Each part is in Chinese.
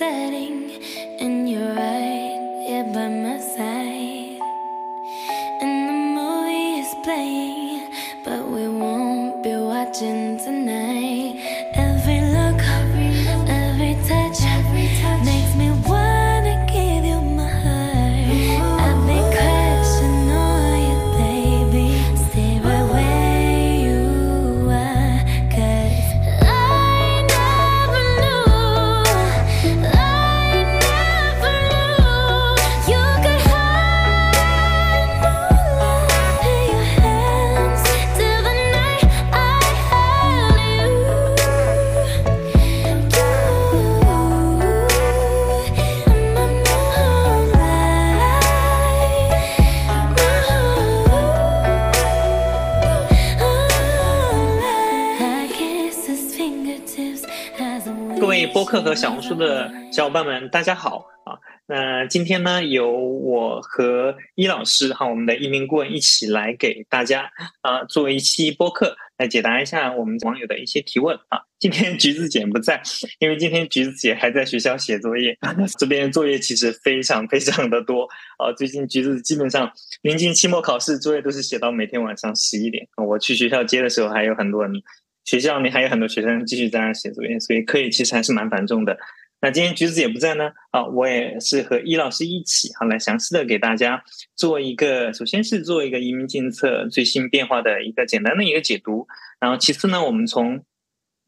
setting in your 和小红书的小伙伴们，大家好啊！那今天呢，由我和伊老师哈，我们的一名顾问一起来给大家啊做一期播客，来解答一下我们网友的一些提问啊。今天橘子姐不在，因为今天橘子姐还在学校写作业，这边作业其实非常非常的多啊。最近橘子基本上临近期末考试，作业都是写到每天晚上十一点。我去学校接的时候，还有很多人学校里面还有很多学生继续在那写作业，所以课业其实还是蛮繁重的。那今天橘子也不在呢，啊，我也是和伊老师一起，好来详细的给大家做一个，首先是做一个移民政策最新变化的一个简单的一个解读，然后其次呢，我们从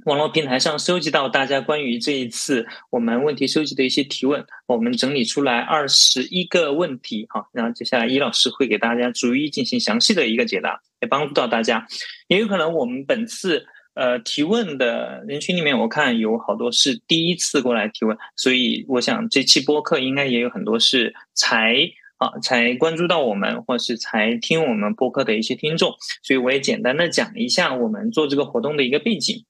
网络平台上收集到大家关于这一次我们问题收集的一些提问，我们整理出来二十一个问题，哈，然后接下来伊老师会给大家逐一进行详细的一个解答，也帮助到大家，也有可能我们本次。呃，提问的人群里面，我看有好多是第一次过来提问，所以我想这期播客应该也有很多是才啊才关注到我们，或是才听我们播客的一些听众，所以我也简单的讲一下我们做这个活动的一个背景。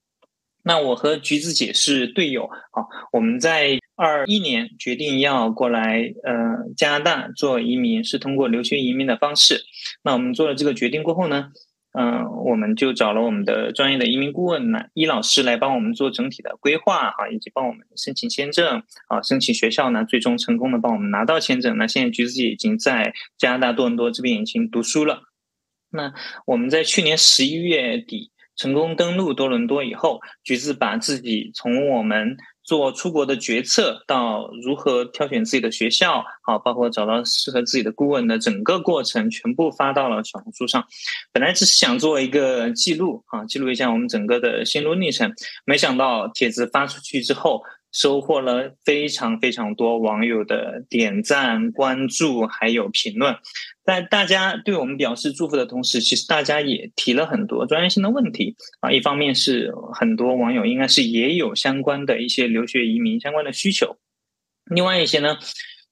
那我和橘子姐是队友啊，我们在二一年决定要过来呃加拿大做移民，是通过留学移民的方式。那我们做了这个决定过后呢？嗯，我们就找了我们的专业的移民顾问呢，伊老师来帮我们做整体的规划哈，以及帮我们申请签证啊，申请学校呢，最终成功的帮我们拿到签证。那现在橘子姐已经在加拿大多伦多这边已经读书了。那我们在去年十一月底成功登陆多伦多以后，橘子把自己从我们做出国的决策到如何挑选自己的学校，好，包括找到适合自己的顾问的整个过程，全部发到了小红书上。本来只是想做一个记录啊，记录一下我们整个的心路历程，没想到帖子发出去之后，收获了非常非常多网友的点赞、关注还有评论。在大家对我们表示祝福的同时，其实大家也提了很多专业性的问题啊。一方面是很多网友应该是也有相关的一些留学移民相关的需求，另外一些呢，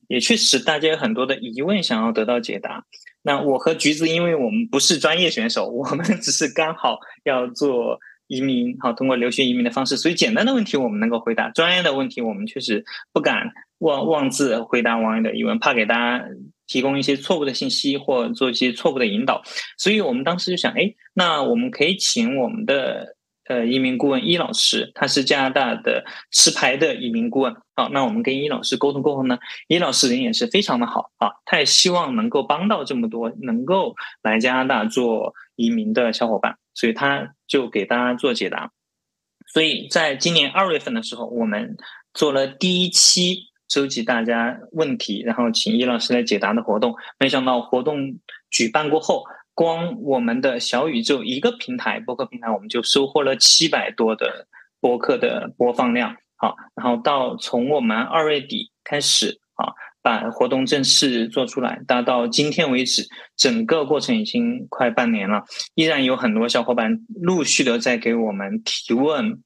也确实大家有很多的疑问想要得到解答。那我和橘子，因为我们不是专业选手，我们只是刚好要做移民，好通过留学移民的方式，所以简单的问题我们能够回答，专业的问题我们确实不敢妄妄自回答网友的疑问，怕给大家。提供一些错误的信息或做一些错误的引导，所以我们当时就想，哎，那我们可以请我们的呃移民顾问伊老师，他是加拿大的持牌的移民顾问。好，那我们跟伊老师沟通过后呢，伊老师人也是非常的好啊，他也希望能够帮到这么多能够来加拿大做移民的小伙伴，所以他就给大家做解答。所以在今年二月份的时候，我们做了第一期。收集大家问题，然后请易老师来解答的活动，没想到活动举办过后，光我们的小宇宙一个平台播客平台，我们就收获了七百多的播客的播放量。好，然后到从我们二月底开始啊，把活动正式做出来，达到今天为止，整个过程已经快半年了，依然有很多小伙伴陆续的在给我们提问。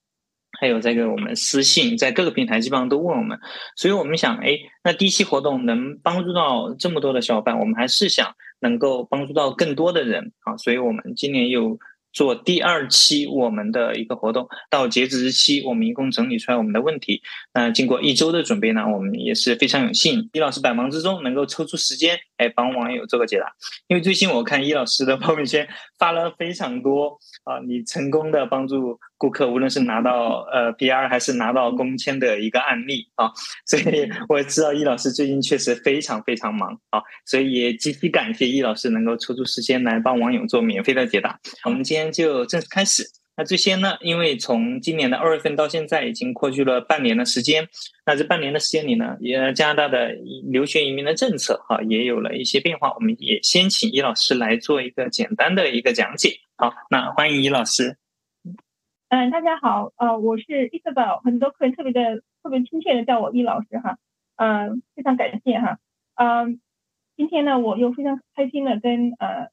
还有在给我们私信，在各个平台基本上都问我们，所以我们想，哎，那第一期活动能帮助到这么多的小伙伴，我们还是想能够帮助到更多的人啊，所以我们今年又做第二期我们的一个活动，到截止日期，我们一共整理出来我们的问题，那经过一周的准备呢，我们也是非常有幸，易老师百忙之中能够抽出时间，哎，帮网友做个解答。因为最近我看易老师的朋友圈发了非常多啊，你成功的帮助顾客，无论是拿到呃 PR 还是拿到工签的一个案例啊，所以我知道易老师最近确实非常非常忙啊，所以也极其感谢易老师能够抽出时间来帮网友做免费的解答。我们今天就正式开始。那这些呢？因为从今年的二月份到现在，已经过去了半年的时间。那这半年的时间里呢，也加拿大的留学移民的政策哈，也有了一些变化。我们也先请易老师来做一个简单的一个讲解。好，那欢迎易老师。嗯，大家好，呃，我是 Isabel，很多客人特别的特别亲切的叫我易老师哈。嗯，非常感谢哈。嗯，今天呢，我又非常开心的跟呃。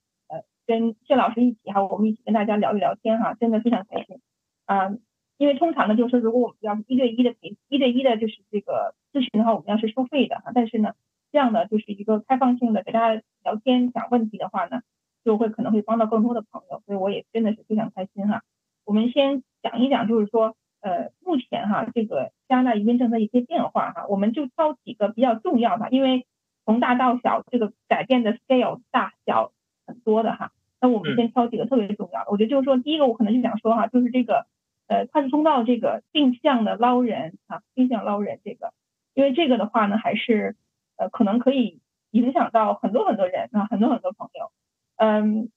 跟谢老师一起哈，我们一起跟大家聊一聊天哈，真的非常开心。嗯，因为通常呢，就是说如果我们要是一对一的陪一对一的，就是这个咨询的话，我们要是收费的哈。但是呢，这样的就是一个开放性的给大家聊天讲问题的话呢，就会可能会帮到更多的朋友，所以我也真的是非常开心哈。我们先讲一讲，就是说呃，目前哈这个加拿大移民政策一些变化哈，我们就挑几个比较重要的，因为从大到小这个改变的 scale 大小很多的哈。那我们先挑几个特别重要的，我觉得就是说，第一个我可能就想说哈，就是这个呃快速通道这个定向的捞人啊，定向捞人这个，因为这个的话呢，还是呃可能可以影响到很多很多人啊，很多很多朋友。嗯，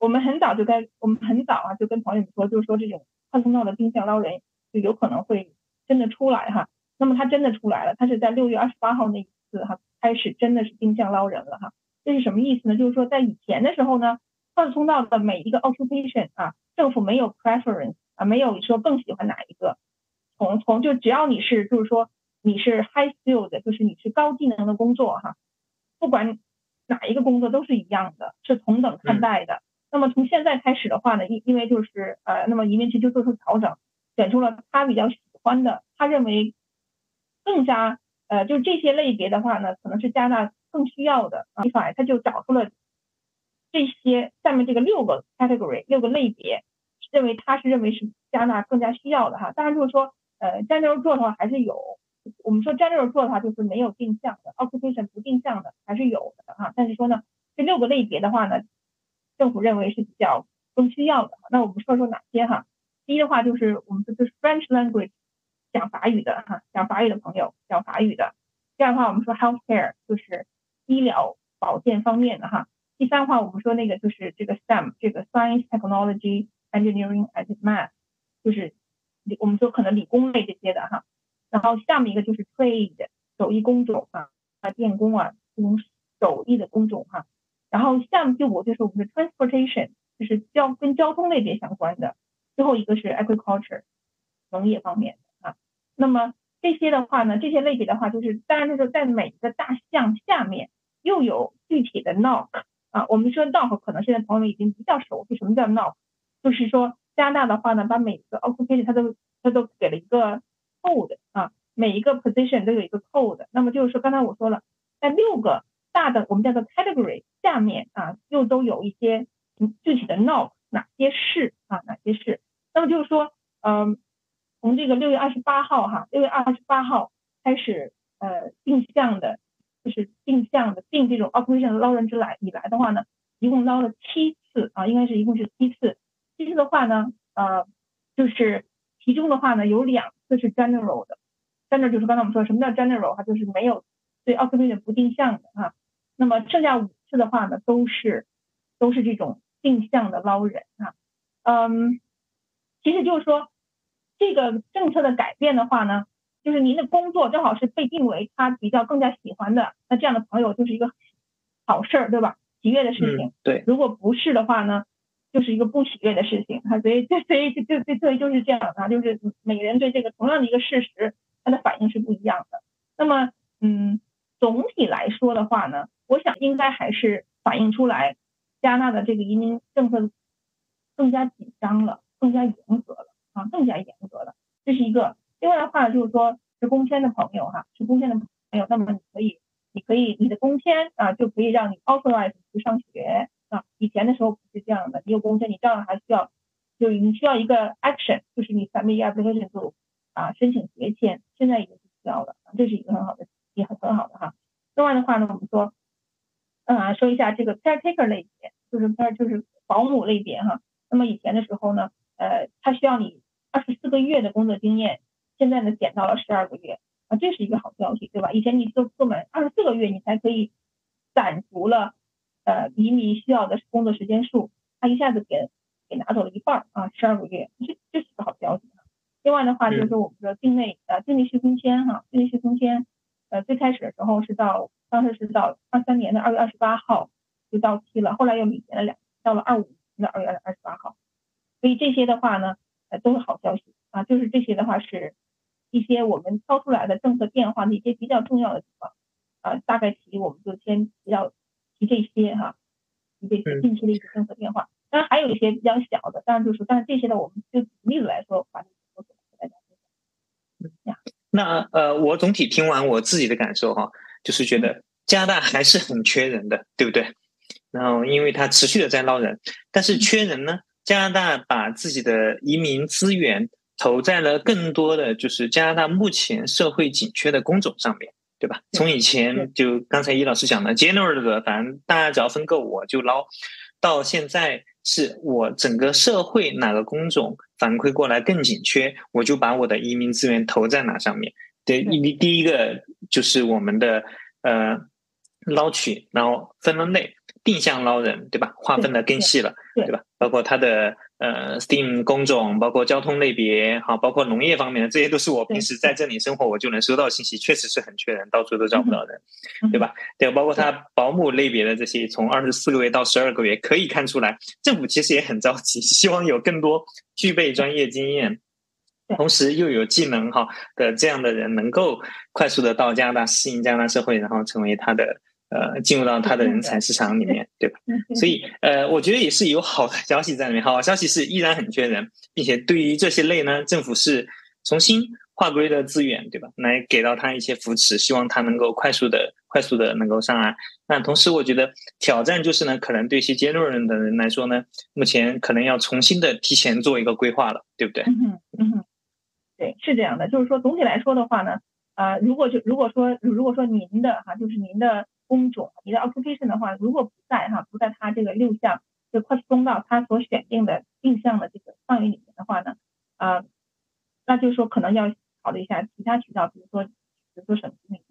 我们很早就该，我们很早啊就跟朋友们说，就是说这种快速通道的定向捞人就有可能会真的出来哈。那么它真的出来了，它是在六月二十八号那一次哈开始真的是定向捞人了哈。这是什么意思呢？就是说在以前的时候呢。快速通道的每一个 occupation 啊，政府没有 preference 啊，没有说更喜欢哪一个，从从就只要你是就是说你是 high skilled，就是你是高技能的工作哈，不管哪一个工作都是一样的，是同等看待的。那么从现在开始的话呢，因因为就是呃，那么移民局就做出调整，选出了他比较喜欢的，他认为更加呃，就这些类别的话呢，可能是加拿大更需要的啊，他就找出了。这些下面这个六个 category 六个类别，认为他是认为是加纳更加需要的哈。当然如果说，呃，general 做的话还是有，我们说 general 做的话就是没有定向的，occupation 不定向的还是有的哈。但是说呢，这六个类别的话呢，政府认为是比较更需要的。那我们说说哪些哈？第一的话就是我们说就是 French language 讲法语的哈，讲法语的朋友讲法语的。第二的话我们说 healthcare 就是医疗保健方面的哈。第三话，我们说那个就是这个 STEM，这个 Science, Technology, Engineering and Math，就是我们说可能理工类这些的哈。然后下面一个就是 Trade，手艺工种啊，啊电工啊这种手艺的工种哈。然后下面第五就是我们的 Transportation，就是交跟交通类别相关的。最后一个是 Agriculture，农业方面的啊。那么这些的话呢，这些类别的话，就是当然就是在每一个大项下面又有具体的 Knock。啊，我们说 knock 可能现在朋友们已经比较熟悉什么叫 knock，就是说加拿大的话呢，把每个 occupation 它都它都给了一个 code 啊，每一个 position 都有一个 code。那么就是说刚才我说了，在六个大的我们叫做 category 下面啊，又都有一些具体的 knock 哪些是啊哪些是。那么就是说，嗯，从这个六月二十八号哈，六月二十八号开始呃定向的。就是定向的定这种 operation 捞人之来以来的话呢，一共捞了七次啊，应该是一共是七次。七次的话呢，呃，就是其中的话呢，有两次是 general 的，general 就是刚才我们说什么叫 general 哈，就是没有对 operation 不定向的哈。那么剩下五次的话呢，都是都是这种定向的捞人啊。嗯，其实就是说这个政策的改变的话呢。就是您的工作正好是被定为他比较更加喜欢的，那这样的朋友就是一个好事儿，对吧？喜悦的事情。对。如果不是的话呢，就是一个不喜悦的事情。哈，所以这所以就就就所以就是这样啊，就是每个人对这个同样的一个事实，他的反应是不一样的。那么，嗯，总体来说的话呢，我想应该还是反映出来加纳的这个移民政策更加紧张了，更加严格了啊，更加严格了。这是一个。另外的话就是说，是工签的朋友哈，是工签的朋友，那么你可以，你可以，你的工签啊，就可以让你 authorize 去上学啊。以前的时候不是这样的，你有工签，你照样还需要，就是你需要一个 action，就是你 submit application to 啊申请学签。现在已经不需要了，这是一个很好的，也很很好的哈。另外的话呢，我们说，嗯，说一下这个 caretaker 类别，就是 care，就是保姆类别哈。那么以前的时候呢，呃，他需要你二十四个月的工作经验，现在呢减到了十二个月啊，这是一个好消息，对吧？以前你做做满二十四个月，你才可以攒足了呃移民需要的工作时间数，他一下子给给拿走了一半啊，十二个月，这这是个好消息。另外的话就是，我们说境内呃境内续工签哈，境内续工签，呃最开始的时候是到当时是到二三年的二月二十八号就到期了，后来又每年了两到了二五年的二月二十八号，所以这些的话呢，呃都是好消息啊，就是这些的话是一些我们挑出来的政策变化的一些比较重要的地方啊，大概提我们就先提到提这些哈，提这些近期的一些政策变化，当然还有一些比较小的，当然就是但是这些呢，我们就举例子来说把。那呃，我总体听完我自己的感受哈，就是觉得加拿大还是很缺人的，对不对？然后因为它持续的在捞人，但是缺人呢，加拿大把自己的移民资源投在了更多的就是加拿大目前社会紧缺的工种上面，对吧？从以前就刚才易老师讲的 general 的，反正大家只要分够我就捞，到现在。是我整个社会哪个工种反馈过来更紧缺，我就把我的移民资源投在哪上面。对，第第一个就是我们的呃捞取，然后分了类，定向捞人，对吧？划分的更细了，对吧？包括它的。呃，STEAM 工种，包括交通类别，好，包括农业方面的，这些都是我平时在这里生活，我就能收到信息，确实是很缺人，到处都找不到人，对吧？对，包括他保姆类别的这些，从二十四个月到十二个月，可以看出来，政府其实也很着急，希望有更多具备专业经验，同时又有技能哈的这样的人，能够快速的到加拿大适应加拿大社会，然后成为他的。呃，进入到他的人才市场里面，对吧？所以，呃，我觉得也是有好的消息在里面。好消息是依然很缺人，并且对于这些类呢，政府是重新划归的资源，对吧？来给到他一些扶持，希望他能够快速的、快速的能够上岸。那同时，我觉得挑战就是呢，可能对一些接入人的人来说呢，目前可能要重新的提前做一个规划了，对不对？嗯嗯，对，是这样的。就是说，总体来说的话呢，啊，如果就如果说如果说您的哈，就是您的。工种，你的 occupation 的话，如果不在哈，不在他这个六项就快速通道他所选定的定向的这个范围里面的话呢，啊，那就是说可能要考虑一下其他渠道，比如说比如说省提名，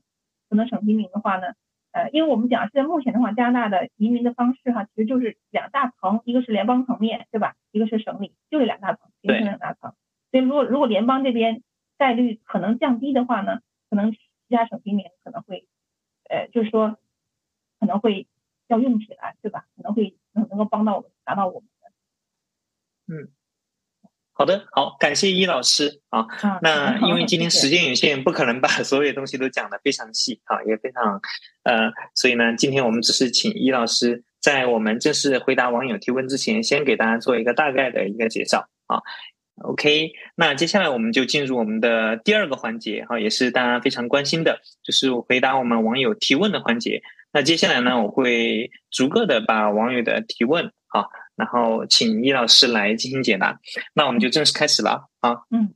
可能省提名的话呢，呃，因为我们讲现在目前的话，加拿大的移民的方式哈，其实就是两大层，一个是联邦层面，对吧？一个是省里，就是两大层，形成两大层。所以如果如果联邦这边概率可能降低的话呢，可能其他省提名可能会，呃，就是说。可能会要用起来，对吧？可能会能能够帮到我们达到我们的。嗯，好的，好，感谢伊老师啊。那因为今天时间有限，不可能把所有东西都讲的非常细啊，也非常呃，所以呢，今天我们只是请伊老师在我们正式回答网友提问之前，先给大家做一个大概的一个介绍啊。OK，那接下来我们就进入我们的第二个环节哈，也是大家非常关心的，就是回答我们网友提问的环节。那接下来呢，我会逐个的把网友的提问啊，然后请易老师来进行解答。那我们就正式开始了啊。嗯。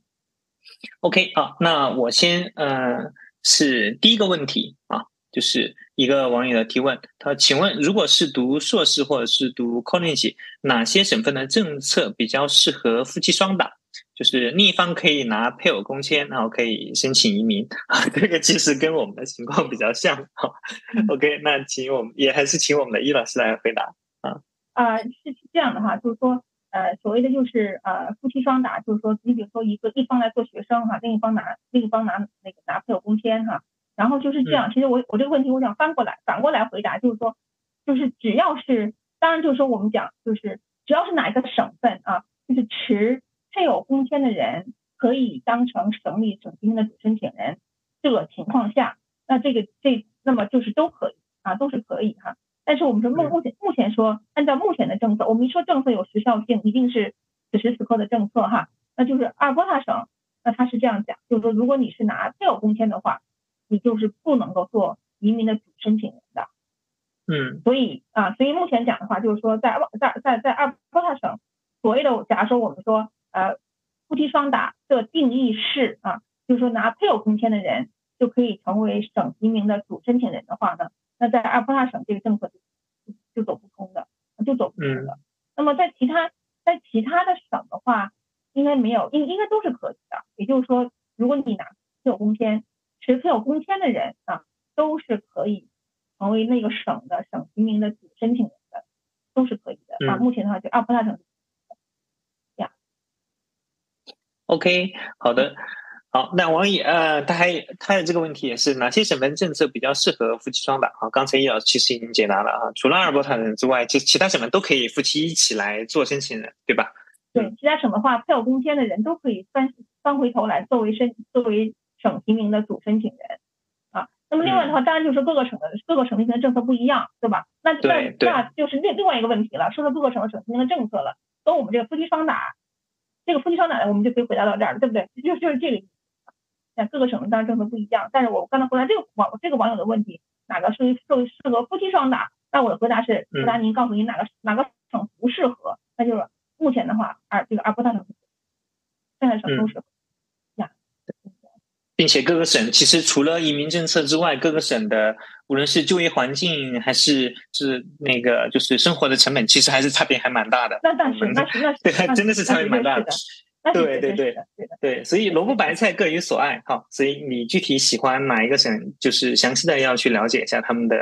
OK 啊，那我先呃是第一个问题啊，就是一个网友的提问，他说请问如果是读硕士或者是读 college，哪些省份的政策比较适合夫妻双打？就是另一方可以拿配偶工签，然后可以申请移民 啊。这个其实跟我们的情况比较像。好，OK，那请我们也还是请我们的易老师来回答啊。啊，是这样的哈，就是说，呃，所谓的就是呃夫妻双打，就是说，你比如说一个一方来做学生哈，另一方拿另一方拿那个拿配偶工签哈，然后就是这样。其实我我这个问题我想翻过来反过来回答，就是说，就是只要是当然就是说我们讲就是只要是哪一个省份啊，就是持。配偶工签的人可以当成省里省提名的主申请人，这个情况下，那这个这那么就是都可以啊，都是可以哈。但是我们说目目前目前说，按照目前的政策，我们一说政策有时效性，一定是此时此刻的政策哈。那就是阿尔伯塔省，那他是这样讲，就是说如果你是拿配偶工签的话，你就是不能够做移民的主申请人的。嗯，所以啊，所以目前讲的话，就是说在在在在阿尔伯塔省，所谓的假如说我们说。呃，夫妻双打的定义是啊，就是说拿配偶工签的人就可以成为省移民的主申请人的话呢，那在阿尔伯塔省这个政策就就走不通的，就走不通的。那么在其他在其他的省的话，应该没有，应应该都是可以的。也就是说，如果你拿配偶工签，持配偶工签的人啊，都是可以成为那个省的省提名的主申请人的，都是可以的啊。目前的话，就阿尔伯塔省。OK，好的，好，那王毅，呃，他还他的这个问题也是哪些省份政策比较适合夫妻双打？啊，刚才易老师其实已经解答了啊，除了阿尔伯塔省之外，其其他省份都可以夫妻一起来做申请人，对吧？对，其他省的话，配偶工签的人都可以翻翻回头来作为申作为省提名的主申请人啊。那么另外的话，当然就是各个省的各个省提名的政策不一样，对吧？那那那就是另另外一个问题了，说到各个省的省提名的政策了，跟我们这个夫妻双打。这个夫妻双打的，我们就可以回答到这儿了，对不对？就就是这个意思。那各个省的当然政策不一样，但是我刚才回答这个网这个网友的问题，哪个适适适合夫妻双打？那我的回答是回答您，告诉您哪个哪个省不适合，那就是目前的话，而这个阿波大省，现在省都适合。并且各个省其实除了移民政策之外，各个省的无论是就业环境还是是那个就是生活的成本，其实还是差别还蛮大的。那那是那是那真的是差别蛮大的。对对对对，所以萝卜白菜各有所爱哈。所以你具体喜欢哪一个省，就是详细的要去了解一下他们的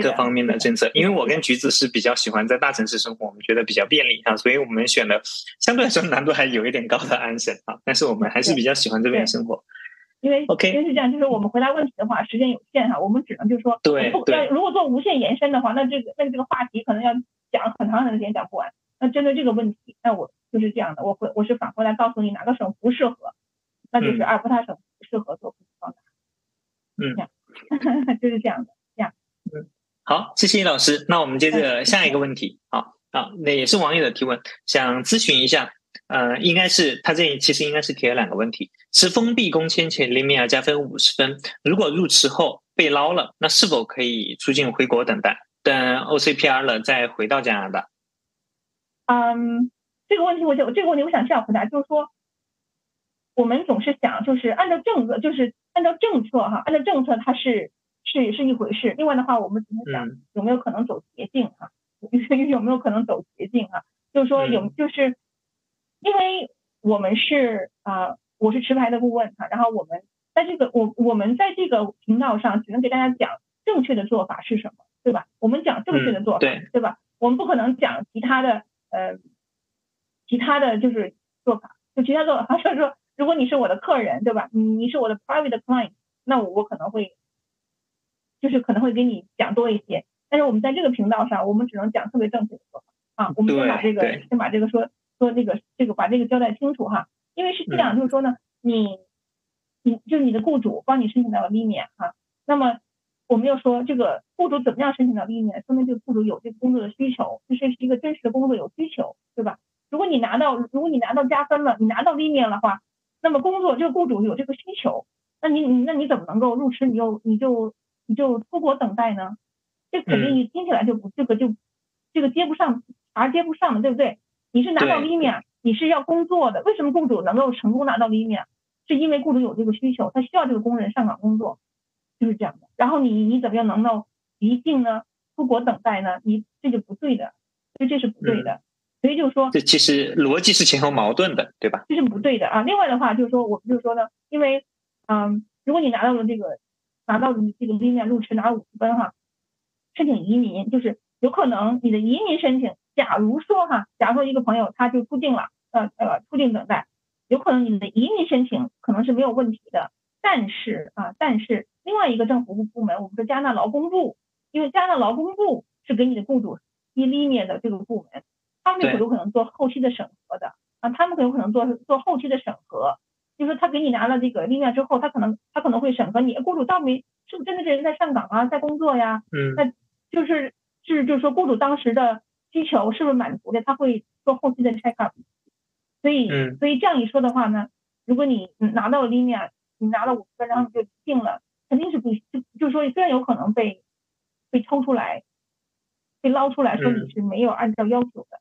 各方面的政策。因为我跟橘子是比较喜欢在大城市生活，我们觉得比较便利啊，所以我们选了相对来说难度还有一点高的安省啊，但是我们还是比较喜欢这边生活。因为因为是这样，就是我们回答问题的话，时间有限哈，我们只能就是说，对，要如果做无限延伸的话，那这个那这个话题可能要讲很长很长时间讲不完。那针对这个问题，那我就是这样的，我会我是反过来告诉你哪个省不适合，那就是阿尔伯塔省不适合做方法。嗯，就是这样的，这样。嗯，好，谢谢老师。那我们接着下一个问题，好，好，那也是网友的提问，想咨询一下。呃，应该是他这里其实应该是提了两个问题：持封闭工签且里面要加分五十分，如果入池后被捞了，那是否可以出境回国等待，等 OCPR 了再回到加拿大？嗯，这个问题我就这个问题我想这样回答，就是说，我们总是想就是按照政策，就是按照政策哈，按照政策它是是是一回事。另外的话，我们怎么想有没有可能走捷径哈？有没有可能走捷径哈？就是说有就是。因为我们是啊，我是持牌的顾问哈，然后我们在这个我我们在这个频道上只能给大家讲正确的做法是什么，对吧？我们讲正确的做法，对吧？我们不可能讲其他的呃，其他的就是做法，就其他做法，就是说，如果你是我的客人，对吧？你你是我的 private client，那我我可能会就是可能会给你讲多一些，但是我们在这个频道上，我们只能讲特别正确的做法啊。我们先把这个先把这个说。说这个这个把这个交代清楚哈，因为是这样，就是说呢，你你就是你的雇主帮你申请到了 i n 哈，那么我们要说这个雇主怎么样申请到 i n 说明这个雇主有这个工作的需求，这是一个真实的工作有需求，对吧？如果你拿到如果你拿到加分了，你拿到 i n 的话，那么工作这个雇主有这个需求，那你你那你怎么能够入职？你又你就你就出国等待呢？这肯定你听起来就不这个就这个接不上茬接不上的，对不对？你是拿到 l i m 你是要工作的。为什么雇主能够成功拿到 l i m 是因为雇主有这个需求，他需要这个工人上岗工作，就是这样的。然后你你怎么样能够离境呢？出国等待呢？你这就不对的，所以这是不对的。所以就是说，这其实逻辑是前后矛盾的，对吧？这是不对的啊。另外的话就是说，我们就是说呢，因为嗯，如果你拿到了这个拿到了这个 l i m 入池拿五十分哈，申请移民就是有可能你的移民申请。假如说哈，假如说一个朋友他就出境了，呃呃，出境等待，有可能你的移民申请可能是没有问题的，但是啊，但是另外一个政府部部门，我们说加拿大劳工部，因为加拿大劳工部是给你的雇主一 i n 的这个部门，他们有可能做后期的审核的啊，他们很有可能做做后期的审核，就是他给你拿了这个 i n 之后，他可能他可能会审核你雇主到没是不是真的这人在上岗啊，在工作呀，嗯，那就是是就是说雇主当时的。需求是不是满足的？他会做后期的 check up，所以，所以这样一说的话呢，如果你拿到了 Linea，你拿了五分，然后你就定了，肯定是不就就是说虽然有可能被被抽出来，被捞出来说你是没有按照要求的，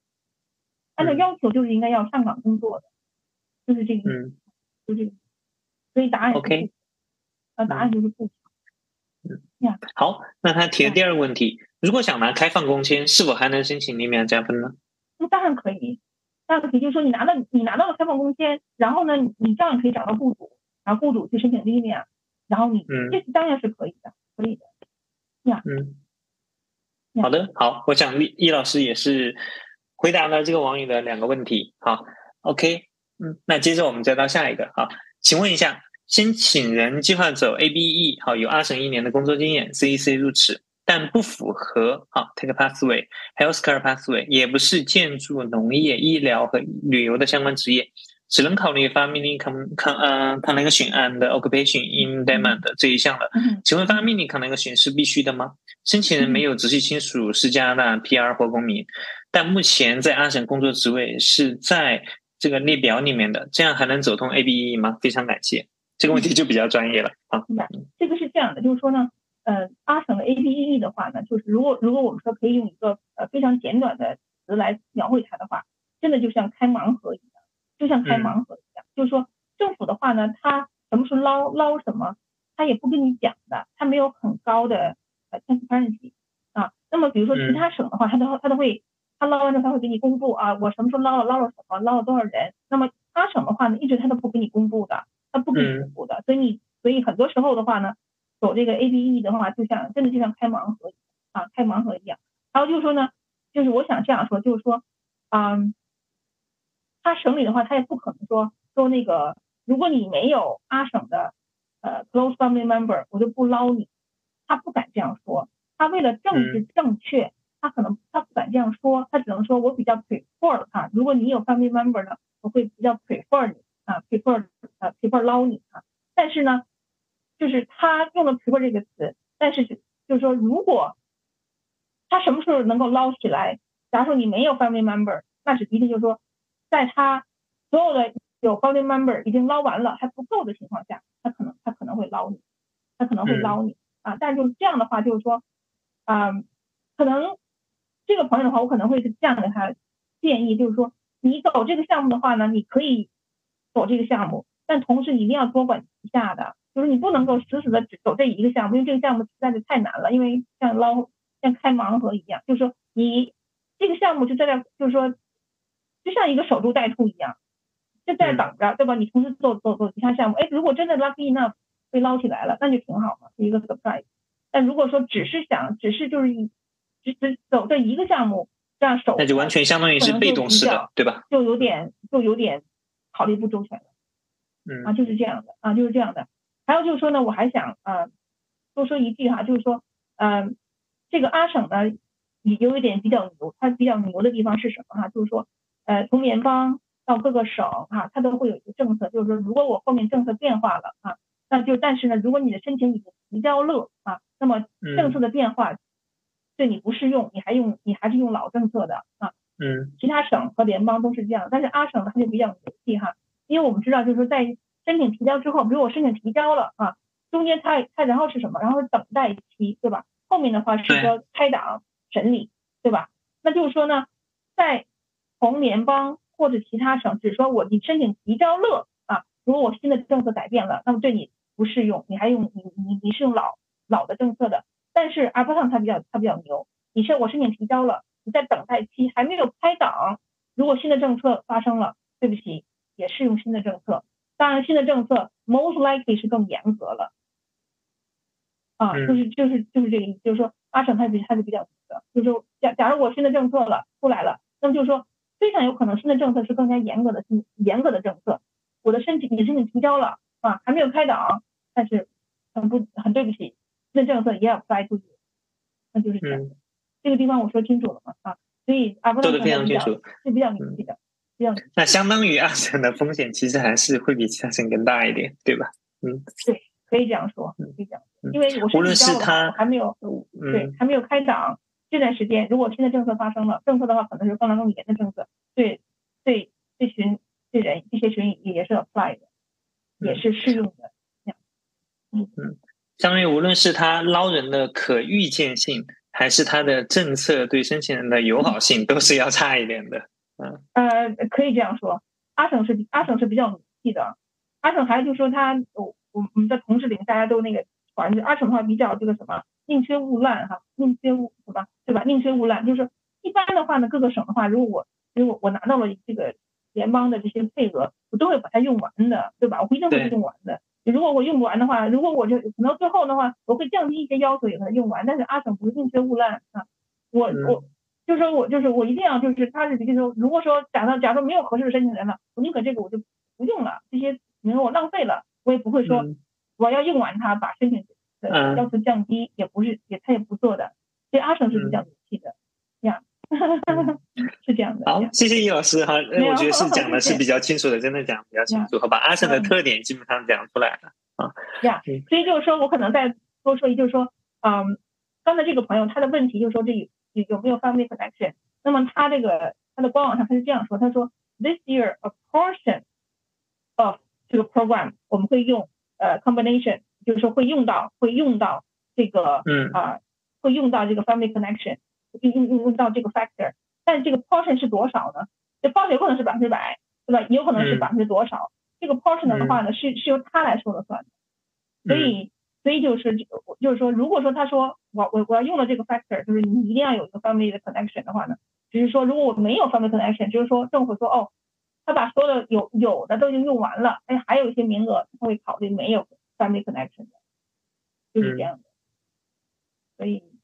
按照要求就是应该要上岗工作的，就是这个意思，就这个，所以答案 OK。那答案就是不。嗯呀，好，那他提的第二个问题，如果想拿开放工签，是否还能申请利米亚加分呢？那当然可以，当然可以，就是说你拿到你拿到了开放工签，然后呢，你照样可以找到雇主，然后雇主去申请利米亚，然后你嗯这是当然是可以的，可以的。呀，嗯，好的，好，我想易易老师也是回答了这个网友的两个问题。好，OK，嗯，那接着我们再到下一个好，请问一下。申请人计划走 ABE，好，有二审一年的工作经验，CEC 入职，但不符合好 Take Pathway，Healthcare Pathway，也不是建筑、农业、医疗和旅游的相关职业，只能考虑 Family Con 呃 Connection and Occupation in Demand 这一项了。请问 Family Connection 是必须的吗？申请人没有直系亲属是加拿大 PR 或公民，但目前在二审工作职位是在这个列表里面的，这样还能走通 ABE 吗？非常感谢。这个问题就比较专业了啊。这个是这样的，就是说呢，呃，阿省的 A B E E 的话呢，就是如果如果我们说可以用一个呃非常简短的词来描绘它的话，真的就像开盲盒一样，就像开盲盒一样。就是说政府的话呢，它什么时候捞捞什么，它也不跟你讲的，它没有很高的呃 transparency 啊。那么比如说其他省的话，它都它都会，他捞完之后它会给你公布啊，我什么时候捞了捞了什么，捞了多少人。那么阿省的话呢，一直他都不给你公布的。它不给你服务的，所以你所以很多时候的话呢，走这个 A B E 的话，就像真的就像开盲盒啊，开盲盒一样。然后就是说呢，就是我想这样说，就是说，嗯，他省里的话，他也不可能说说那个，如果你没有阿省的呃 close family member，我就不捞你。他不敢这样说，他为了政治正确，他可能他不敢这样说，他只能说我比较 prefer 啊，如果你有 family member 呢，我会比较 prefer 你。啊，prefer 捞你啊，但是呢，就是他用了 prefer 这个词，但是就是说，如果他什么时候能够捞起来，假如说你没有 family member，那是一定就是说，在他所有的有 family member 已经捞完了还不够的情况下，他可能他可能会捞你，他可能会捞你啊，但就是这样的话，就是说，啊，可能这个朋友的话，我可能会是这样给他建议，就是说，你走这个项目的话呢，你可以。走这个项目，但同时你一定要多管齐下的，就是你不能够死死的只走这一个项目，因为这个项目实在是太难了，因为像捞像开盲盒一样，就是说你这个项目就在这，就是说就像一个守株待兔一样，就在等着，对吧？你同时做做做其他项目，哎，如果真的 lucky enough 被捞起来了，那就挺好嘛，是一个 surprise。但如果说只是想，只是就是只只走这一个项目这样守，那就完全相当于是被动式的，对吧？就有点就有点。考虑不周全的，嗯啊，就是这样的啊，就是这样的。还有就是说呢，我还想啊多说一句哈，就是说，嗯，这个阿省呢也有一点比较牛，它比较牛的地方是什么哈？就是说，呃，从联邦到各个省哈，它都会有一个政策，就是说，如果我后面政策变化了啊，那就但是呢，如果你的申请已经提交了啊，那么政策的变化对你不适用，你还用你还是用老政策的啊。嗯，其他省和联邦都是这样，但是阿省呢，它就比较牛气哈，因为我们知道，就是说在申请提交之后，比如我申请提交了啊，中间它它然后是什么？然后是等待期，对吧？后面的话是说开档审理，对吧？那就是说呢，在同联邦或者其他省，只说我你申请提交了啊，如果我新的政策改变了，那么对你不适用，你还用你你你是用老老的政策的，但是阿波上它比较它比较牛，你是我申请提交了。你在等待期还没有开档，如果新的政策发生了，对不起，也适用新的政策。当然，新的政策 most likely 是更严格了。啊，就是就是就是这个意思，就是说阿省它比它是比较的，就是说假假如我新的政策了出来了，那么就是说非常有可能新的政策是更加严格的新严格的政策。我的申请你申请提交了啊，还没有开档，但是很不很对不起，新的政策也要 apply to you，那就是这样。这个地方我说清楚了吗啊，所以阿波罗非常清楚，是比较明细的，比较。那相当于二审的风险其实还是会比其他省更大一点，对吧？嗯，对，可以这样说，可以这样，因为我是是他还没有，对，还没有开档这段时间，如果新的政策发生了，政策的话可能是更更严的政策，对对这群对人这些群也是 apply 的，也是适用的，嗯嗯，相当于无论是他捞人的可预见性。还是它的政策对申请人的友好性都是要差一点的，嗯，呃，可以这样说，阿省是阿省是比较努力的，阿省还就说他，我我我们的同事里面大家都那个，反正阿省的话比较这个什么宁缺毋滥哈，宁缺毋什么对吧？宁缺毋滥就是一般的话呢，各个省的话，如果我如果我拿到了这个联邦的这些配额，我都会把它用完的，对吧？我不一定会用完的。如果我用不完的话，如果我就可能最后的话，我会降低一些要求，也把它用完。但是阿省不是宁缺毋滥啊，我我就说我就是我一定要就是他是就是说，如果说假设假设没有合适的申请人了，我宁可这个我就不用了，这些你说我浪费了，我也不会说我要用完它把申请的要求降低，也不是也他也不做的，所以阿省是比较仔细的，这样。是这样的。好，谢谢易老师哈，我觉得是讲的 是比较清楚的，真的讲比较清楚，好吧阿胜的特点基本上讲出来了啊。呀，所以就是说我可能再多说一，就是说，嗯，刚才这个朋友他的问题就是说这有有没有 family connection？那么他这个他的官网上他是这样说，他说 this year a portion of 这个 program 我们会用呃 combination，就是说会用到会用到这个嗯啊会用到这个 family connection。用用用用到这个 factor，但是这个 portion 是多少呢？这 portion 有可能是百分之百，对吧？也有可能是百分之多少？这个 portion 的话呢，是是由他来说了算的。所以，所以就是就是说，如果说他说我我我要用了这个 factor，就是你一定要有一个 family 的 connection 的话呢，只是说如果我没有 family connection，就是说政府说哦，他把所有的有有的都已经用完了，哎，还有一些名额他会考虑没有 family connection 的，就是这样的。所以。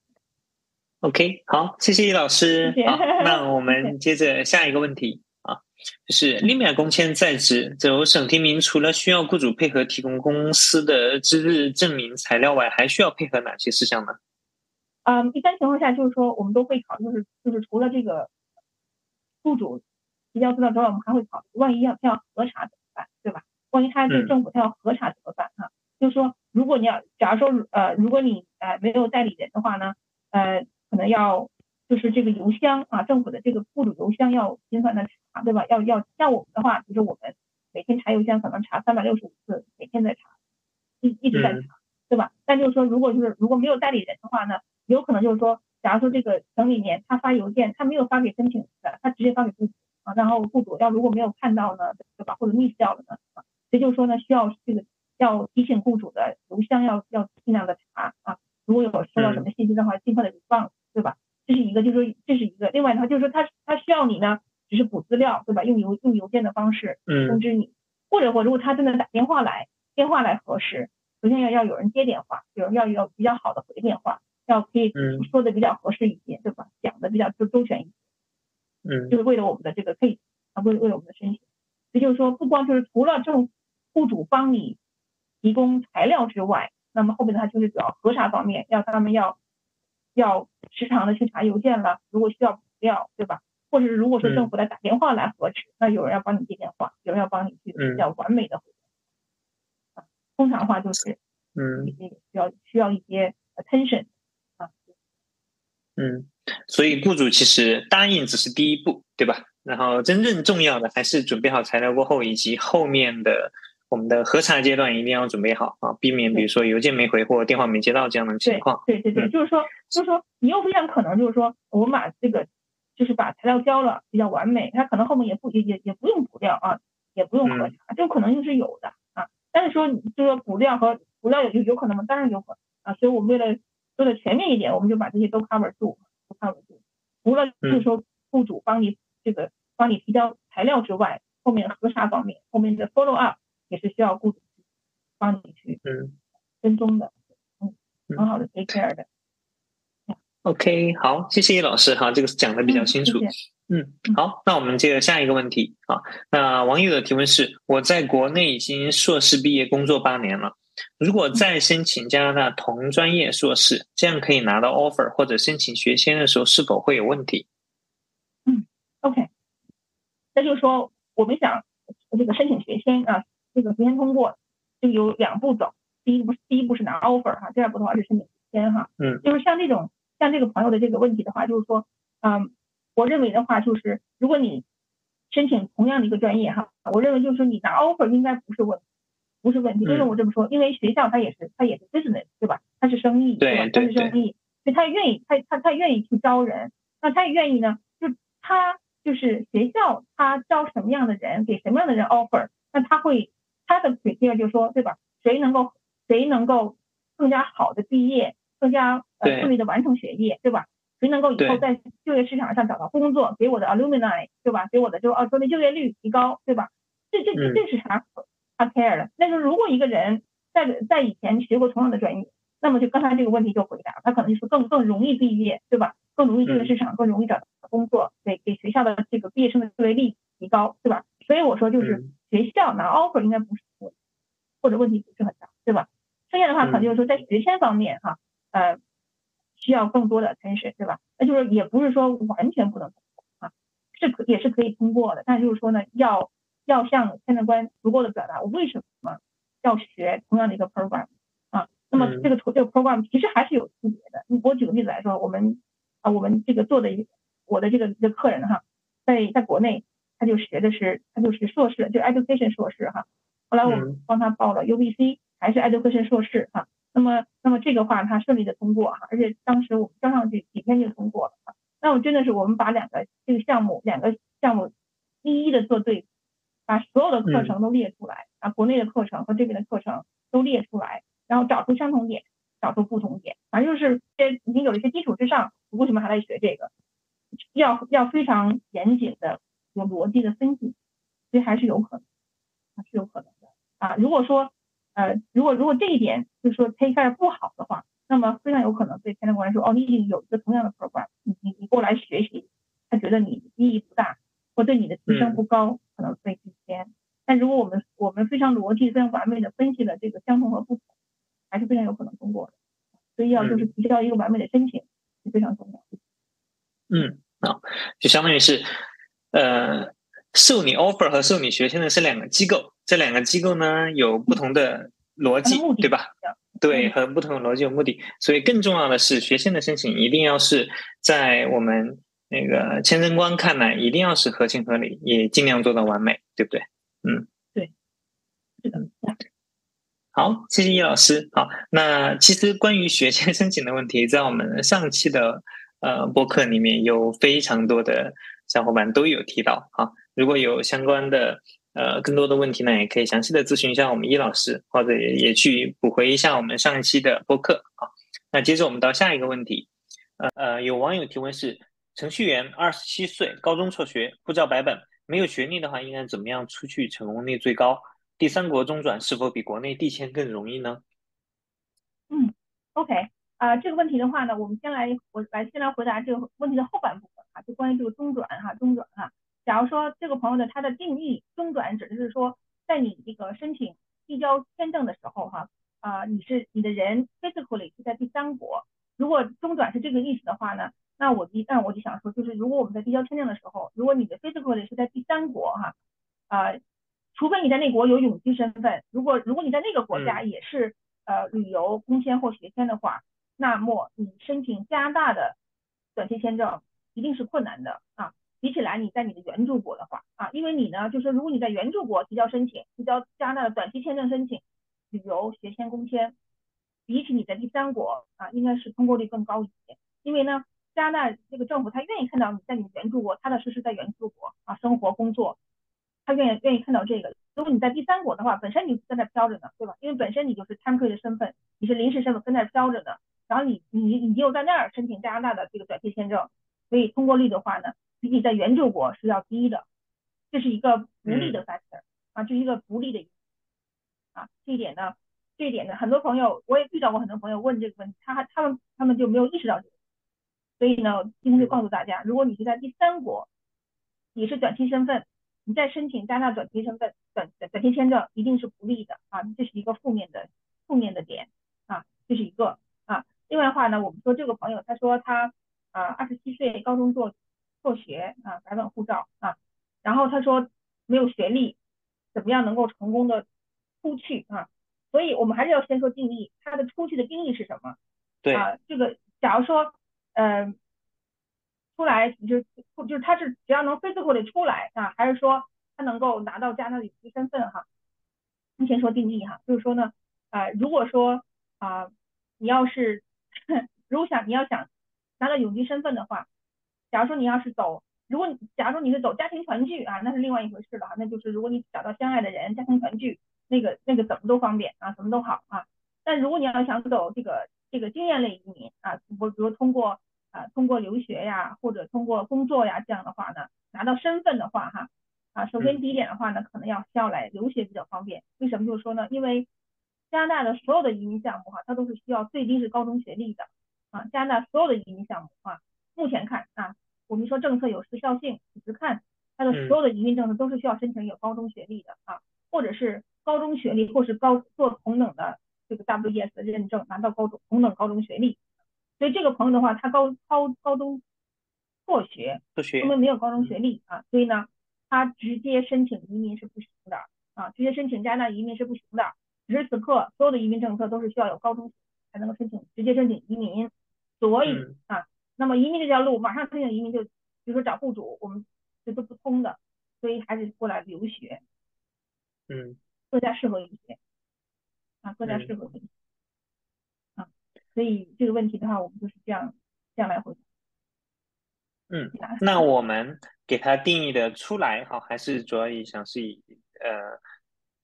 OK，好，谢谢易老师。好，那我们 接着下一个问题啊，就是利米亚工签在职，走省提名，除了需要雇主配合提供公司的资质证明材料外，还需要配合哪些事项呢？嗯，一般情况下就是说，我们都会考，就是就是除了这个雇主提交资料之外，我们还会考，万一要他要核查怎么办，对吧？万一他这个政府他要核查怎么办？哈，就是说，如果你要，假如说呃，如果你呃没有代理人的话呢，呃。可能要就是这个邮箱啊，政府的这个雇主邮箱要频繁的查，对吧？要要像我们的话，就是我们每天查邮箱可能查三百六十五次，每天在查，一一直在查，对吧？但就是说，如果就是如果没有代理人的话呢，有可能就是说，假如说这个省里面他发邮件，他没有发给申请人的，他直接发给雇主啊，然后雇主要如果没有看到呢，对吧？或者 miss 掉了呢，所以就是说呢，需要这个要提醒雇主的邮箱要要尽量的查啊，如果有收到什么信息的话，尽快的放。对吧？这是一个，就是说这是一个。另外的话，就是说他他需要你呢，只是补资料，对吧？用邮用邮件的方式通知你，或者或如果他真的打电话来，电话来核实，首先要要有人接电话，有人要有比较好的回电话，要可以说的比较合适一些，对吧？讲的比较周周全一些，嗯，就是为了我们的这个 case 啊，为为了我们的申请。也就是说，不光就是除了政雇主帮你提供材料之外，那么后面的话就是主要核查方面，要他们要。要时常的去查邮件了，如果需要补料，对吧？或者是如果说政府来打电话来核实，那有人要帮你接电话，有人要帮你去比较完美的回答。通常话就是，嗯，需要需要一些 attention 啊。嗯，所以雇主其实答应只是第一步，对吧？然后真正重要的还是准备好材料过后，以及后面的。我们的核查阶段一定要准备好啊，避免比如说邮件没回或电话没接到这样的情况。对对对，就是说，就是说，你又非常可能就是说，我们把这个就是把材料交了比较完美，他可能后面也不也也也不用补料啊，也不用核查，这种可能性是有的啊。但是说，就是说补料和补料有有有可能吗？当然有可能啊。所以我们为了做的全面一点，我们就把这些都 cover 住，都 cover 住。除了就是说雇主帮你这个帮你提交材料之外，后面核查方面，后面的 follow up。也是需要雇主帮你去嗯跟踪的，嗯，很好的 take care 的。OK，好，谢谢叶老师哈，这个讲的比较清楚。嗯，好，那我们接着下一个问题啊。那网友的提问是：我在国内已经硕士毕业工作八年了，如果再申请加拿大同专业硕士，这样可以拿到 offer 或者申请学签的时候是否会有问题？嗯，OK，那就是说我们想这个申请学签啊。这个学签通过就有两步走，第一步第一步是拿 offer 哈，第二步的话是申请签哈。嗯，就是像这种像这个朋友的这个问题的话，就是说，嗯，我认为的话就是，如果你申请同样的一个专业哈，我认为就是你拿 offer 应该不是问不是问题。为什么我这么说？因为学校它也是它也是 business 对吧？它是生意对吧？它是生意，所以他愿意他他他愿意去招人，那他也愿意呢，就他就是学校他招什么样的人，给什么样的人 offer，那他会。他的 criteria 就是说，对吧？谁能够谁能够更加好的毕业，更加呃顺利的完成学业，对吧？谁能够以后在就业市场上找到工作，给我的 alumni，对吧？给我的就哦说的就业率提高，对吧？这这这是啥？他 care 的。但是如果一个人在在以前学过同样的专业，那么就刚才这个问题就回答，他可能就是更更容易毕业，对吧？更容易就业市场，更容易找到工作，给给学校的这个毕业生的就业率提高，对吧？所以我说就是学校拿 offer 应该不是或者问题不是很大，对吧？剩下的话可能就是说在学签方面哈，呃。需要更多的 attention，对吧？那就是也不是说完全不能通过啊，是可也是可以通过的，但就是说呢，要要向签证官足够的表达我为什么要学同样的一个 program 啊。那么这个图这个 program 其实还是有区别的。我举个例子来说，我们啊我们这个做的一我的这个一个客人哈，在在国内他就学的是他就是硕士，就 education 硕士哈。后来我们帮他报了 UBC，还是 education 硕士哈。那么，那么这个话他顺利的通过哈，而且当时我们交上去几天就通过了哈。那我真的是我们把两个这个项目两个项目一一的做对，把所有的课程都列出来啊，国内的课程和这边的课程都列出来，然后找出相同点，找出不同点，反正就是这已经有了一些基础之上，我为什么还来学这个？要要非常严谨的有逻辑的分析，所以还是有可能，还是有可能的啊。如果说。呃，如果如果这一点就是说 take care 不好的话，那么非常有可能对签证官说，哦，你已经有一个同样的 program，你你你过来学习，他觉得你意义不大，或对你的提升不高，可能会拒签。但如果我们我们非常逻辑、非常完美的分析了这个相同和不同，还是非常有可能通过的。所以要就是提交一个完美的申请是非常重要的。嗯，好，就相当于是，呃。受你 offer 和受你学签的是两个机构，这两个机构呢有不同的逻辑，对吧？对，和不同的逻辑有目的，所以更重要的是学签的申请一定要是在我们那个签证官看来一定要是合情合理，也尽量做到完美，对不对？嗯，对，是的。好，谢谢易老师。好，那其实关于学签申请的问题，在我们上期的呃播客里面有非常多的小伙伴都有提到啊。如果有相关的呃更多的问题呢，也可以详细的咨询一下我们易老师，或者也也去补回一下我们上一期的播客啊。那接着我们到下一个问题，呃呃，有网友提问是：程序员二十七岁，高中辍学，护照白本，没有学历的话，应该怎么样出去成功率最高？第三国中转是否比国内递签更容易呢？嗯，OK，啊，这个问题的话呢，我们先来我来先来回答这个问题的后半部分啊，就关于这个中转哈，中转哈。假如说这个朋友的他的定义中转指的是说，在你这个申请递交签证的时候哈，啊你是你的人 physically 是在第三国，如果中转是这个意思的话呢，那我一那我就想说，就是如果我们在递交签证的时候，如果你的 physically 是在第三国哈，啊，除非你在那国有永居身份，如果如果你在那个国家也是呃旅游工签或学签的话，那么你申请加拿大的短期签证一定是困难的啊。比起来，你在你的原住国的话啊，因为你呢，就是如果你在原住国提交申请，提交加拿大的短期签证申请、旅游、学签、工签，比起你在第三国啊，应该是通过率更高一些。因为呢，加拿大这个政府他愿意看到你在你原住国踏踏实实在原住国啊生活工作，他愿意愿意看到这个。如果你在第三国的话，本身你在那飘着呢，对吧？因为本身你就是 temporary 的身份，你是临时身份跟那飘着呢，然后你你你又在那儿申请加拿大的这个短期签证，所以通过率的话呢？比你在原住国是要低的，这是一个不利的 factor 啊，这是一个不利的啊，这一点呢，这一点呢，很多朋友我也遇到过很多朋友问这个问题，他他们他们就没有意识到这个，所以呢，今天就告诉大家，如果你是在第三国，你是短期身份，你在申请加拿大短期身份短短期签证一定是不利的啊，这是一个负面的负面的点啊，这是一个。啊，另外的话呢，我们说这个朋友他说他啊二十七岁高中做。辍学啊，白本护照啊，然后他说没有学历，怎么样能够成功的出去啊？所以我们还是要先说定义，他的出去的定义是什么？对啊，这个假如说嗯出来就就是他是只要能 physically 出来啊，还是说他能够拿到加拿大永居身份哈？先说定义哈，就是说呢啊，如果说啊你要是 如果想你要想拿到永居身份的话。假如说你要是走，如果假如说你是走家庭团聚啊，那是另外一回事了哈。那就是如果你找到相爱的人，家庭团聚，那个那个怎么都方便啊，怎么都好啊。但如果你要想走这个这个经验类移民啊，我比如通过啊通过留学呀，或者通过工作呀这样的话呢，拿到身份的话哈啊，首先第一点的话呢，可能要需要来留学比较方便。为什么就是说呢？因为加拿大的所有的移民项目哈，它都是需要最低是高中学历的啊。加拿大所有的移民项目啊，目前看啊，我们说政策有时效性，只看它的所有的移民政策都是需要申请有高中学历的啊，或者是高中学历，或是高做同等的。这个 WES 的认证拿到高中同等高中学历，所以这个朋友的话，他高高高中辍学，因为没有高中学历啊，所以呢，他直接申请移民是不行的啊，直接申请加拿大移民是不行的。此时此刻，所有的移民政策都是需要有高中才能够申请直接申请移民，所以啊，那么移民这条路马上申请移民就，比如说找雇主，我们这都不通的，所以还是过来留学，嗯，更加适合一些。啊，更加适合你啊，所以这个问题的话，我们就是这样这样来回答。嗯，那我们给它定义的出来哈，还是主要以想是以呃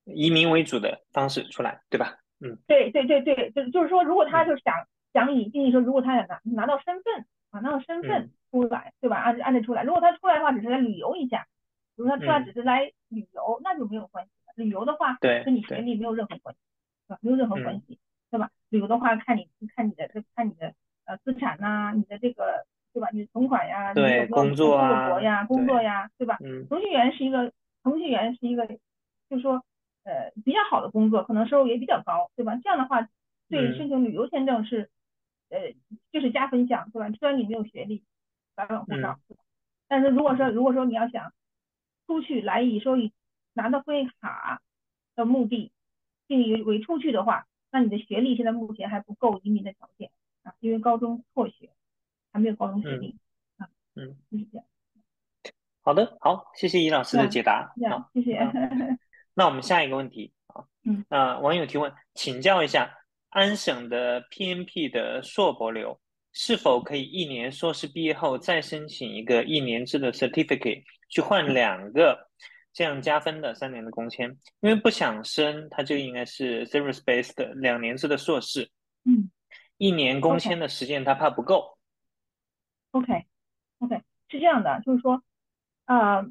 移民为主的方式出来，对吧？嗯，对对对对，就是就是说，如果他就想想以定义说，如果他想拿拿到身份啊，那个身份出来，对吧？按按着出来，如果他出来的话，只是来旅游一下，如果他出来只是来旅游，那就没有关系了。旅游的话，对，跟你学历没有任何关系。没有任何关系，对吧？旅游的话，看你看你的这看你的呃资产呐，你的这个对吧？你的存款呀，你有没有工作呀，工作呀，对吧？嗯，程序员是一个程序员是一个，就是说呃比较好的工作，可能收入也比较高，对吧？这样的话对申请旅游签证是呃就是加分项，对吧？虽然你没有学历，但是如果说如果说你要想出去来以说以拿到会员卡的目的。定义为出去的话，那你的学历现在目前还不够移民的条件啊，因为高中辍学，还没有高中学历啊，嗯，就是这样。好的，好，谢谢尹老师的解答，好，谢谢。那我们下一个问题啊，嗯，啊，网友提问，请教一下，安省的 PMP 的硕博流是否可以一年硕士毕业后再申请一个一年制的 certificate 去换两个？这样加分的三年的工签，因为不想升，他就应该是 service based 两年制的硕士。嗯，一年工签的时间他怕不够。OK，OK，是这样的，就是说，呃，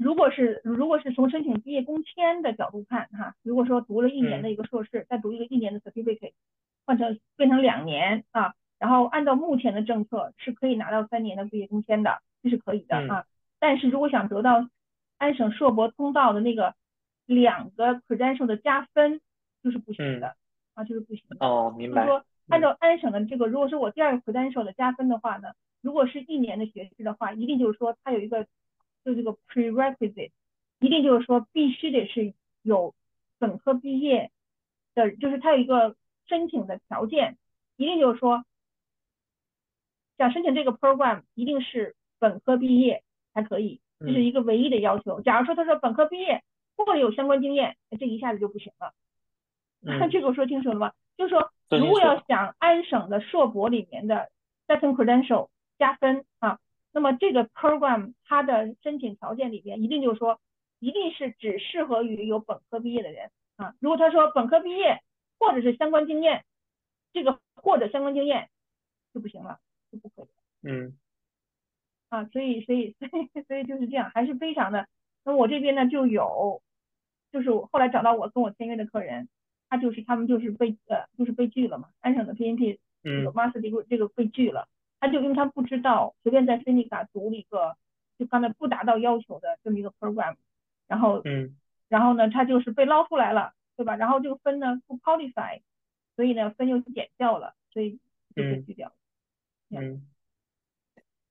如果是如果是从申请毕业工签的角度看哈，如果说读了一年的一个硕士，再读一个一年的 certificate，换成变成两年啊，然后按照目前的政策是可以拿到三年的毕业工签的，这是可以的啊。但是如果想得到安省硕博通道的那个两个 credential 的加分就是不行的啊，就是不行的。哦，明白。就是说，按照安省的这个，如果说我第二个 credential 的加分的话呢，如果是一年的学制的话，一定就是说它有一个就这个 prerequisite，一定就是说必须得是有本科毕业的，就是它有一个申请的条件，一定就是说想申请这个 program 一定是本科毕业才可以。这是一个唯一的要求。假如说他说本科毕业或者有相关经验，这一下子就不行了。这个我说清楚了吗？就是说，如果要想安省的硕博里面的 second credential 加分啊，那么这个 program 它的申请条件里边一定就是说，一定是只适合于有本科毕业的人啊。如果他说本科毕业或者是相关经验，这个或者相关经验就不行了，就不可以。嗯。啊，所以所以所以所以就是这样，还是非常的。那我这边呢就有，就是我后来找到我跟我签约的客人，他就是他们就是被呃就是被拒了嘛，安省的 PNP 这个 Master Degree 这个被拒了，他就因为他不知道随便在 n 读了一个就刚才不达到要求的这么一个 program，然后嗯，然后呢他就是被捞出来了，对吧？然后这个分呢不 qualify，所以呢分又减掉了，所以就被拒掉了。嗯。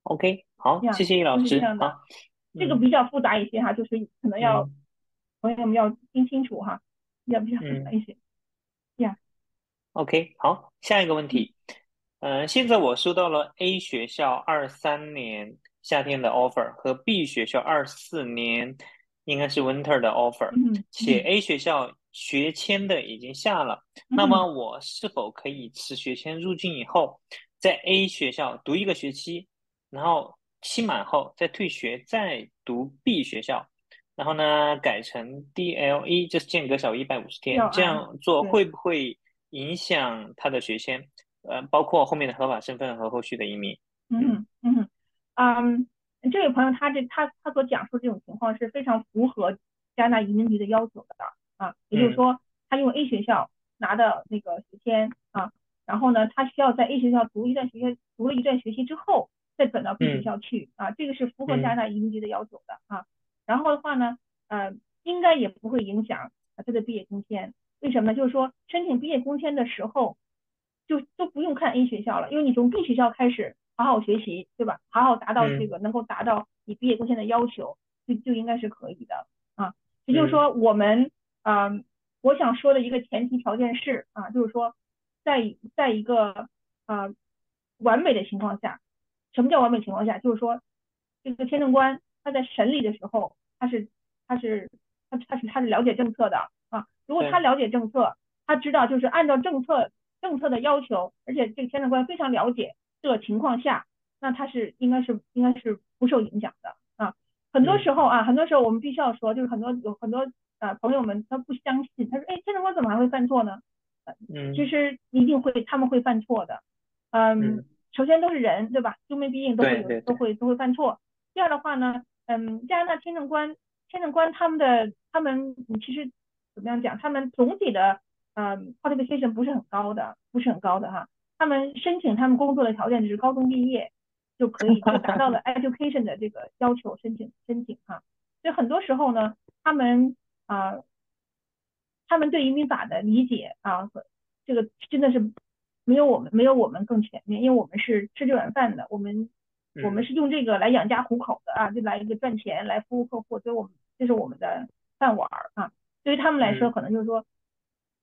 OK，好，谢谢易老师。啊，这个比较复杂一些哈，就是可能要朋友们要听清楚哈，要比较复杂一些。呀，OK，好，下一个问题，嗯，现在我收到了 A 学校二三年夏天的 offer 和 B 学校二四年应该是 winter 的 offer，且 A 学校学签的已经下了，那么我是否可以持学签入境以后，在 A 学校读一个学期？然后期满后再退学，再读 B 学校，然后呢改成 DLE，就是间隔小于一百五十天，这样做会不会影响他的学签？呃，包括后面的合法身份和后续的移民。嗯嗯嗯嗯，这位朋友他这他他所讲述这种情况是非常符合加拿大移民局的要求的啊，也就是说他用 A 学校拿的那个学签啊，然后呢他需要在 A 学校读一段学习，读了一段学习之后再转到 B 学校去啊，这个是符合加拿大移民局的要求的啊。然后的话呢，呃，应该也不会影响他的毕业工签。为什么呢？就是说申请毕业工签的时候，就都不用看 A 学校了，因为你从 B 学校开始好好学习，对吧？好好达到这个能够达到你毕业贡献的要求，就就应该是可以的啊。也就是说，我们啊、呃，我想说的一个前提条件是啊，就是说，在在一个呃完美的情况下，什么叫完美情况下？就是说，这个签证官他在审理的时候，他是他是他他是他是了解政策的啊。如果他了解政策，他知道就是按照政策政策的要求，而且这个签证官非常了解这个情况下，那他是应该是应该是不受影响的啊。很多时候啊，很多时候我们必须要说，就是很多有很多呃朋友们他不相信，他说哎，签证官怎么还会犯错呢？嗯，其实一定会他们会犯错的，嗯，首先都是人对吧？human being 都会有都会都会犯错。第二的话呢，嗯，加拿大签证官签证官他们的他们其实怎么样讲？他们总体的嗯 qualification 不是很高的，不是很高的哈。他们申请他们工作的条件就是高中毕业就可以就达到了 education 的这个要求申请申请哈。所以很多时候呢，他们啊、呃，他们对移民法的理解啊，这个真的是没有我们没有我们更全面，因为我们是吃这碗饭的，我们。我们是用这个来养家糊口的啊，就来一个赚钱来服务客户，所以我们这是我们的饭碗啊。对于他们来说，可能就是说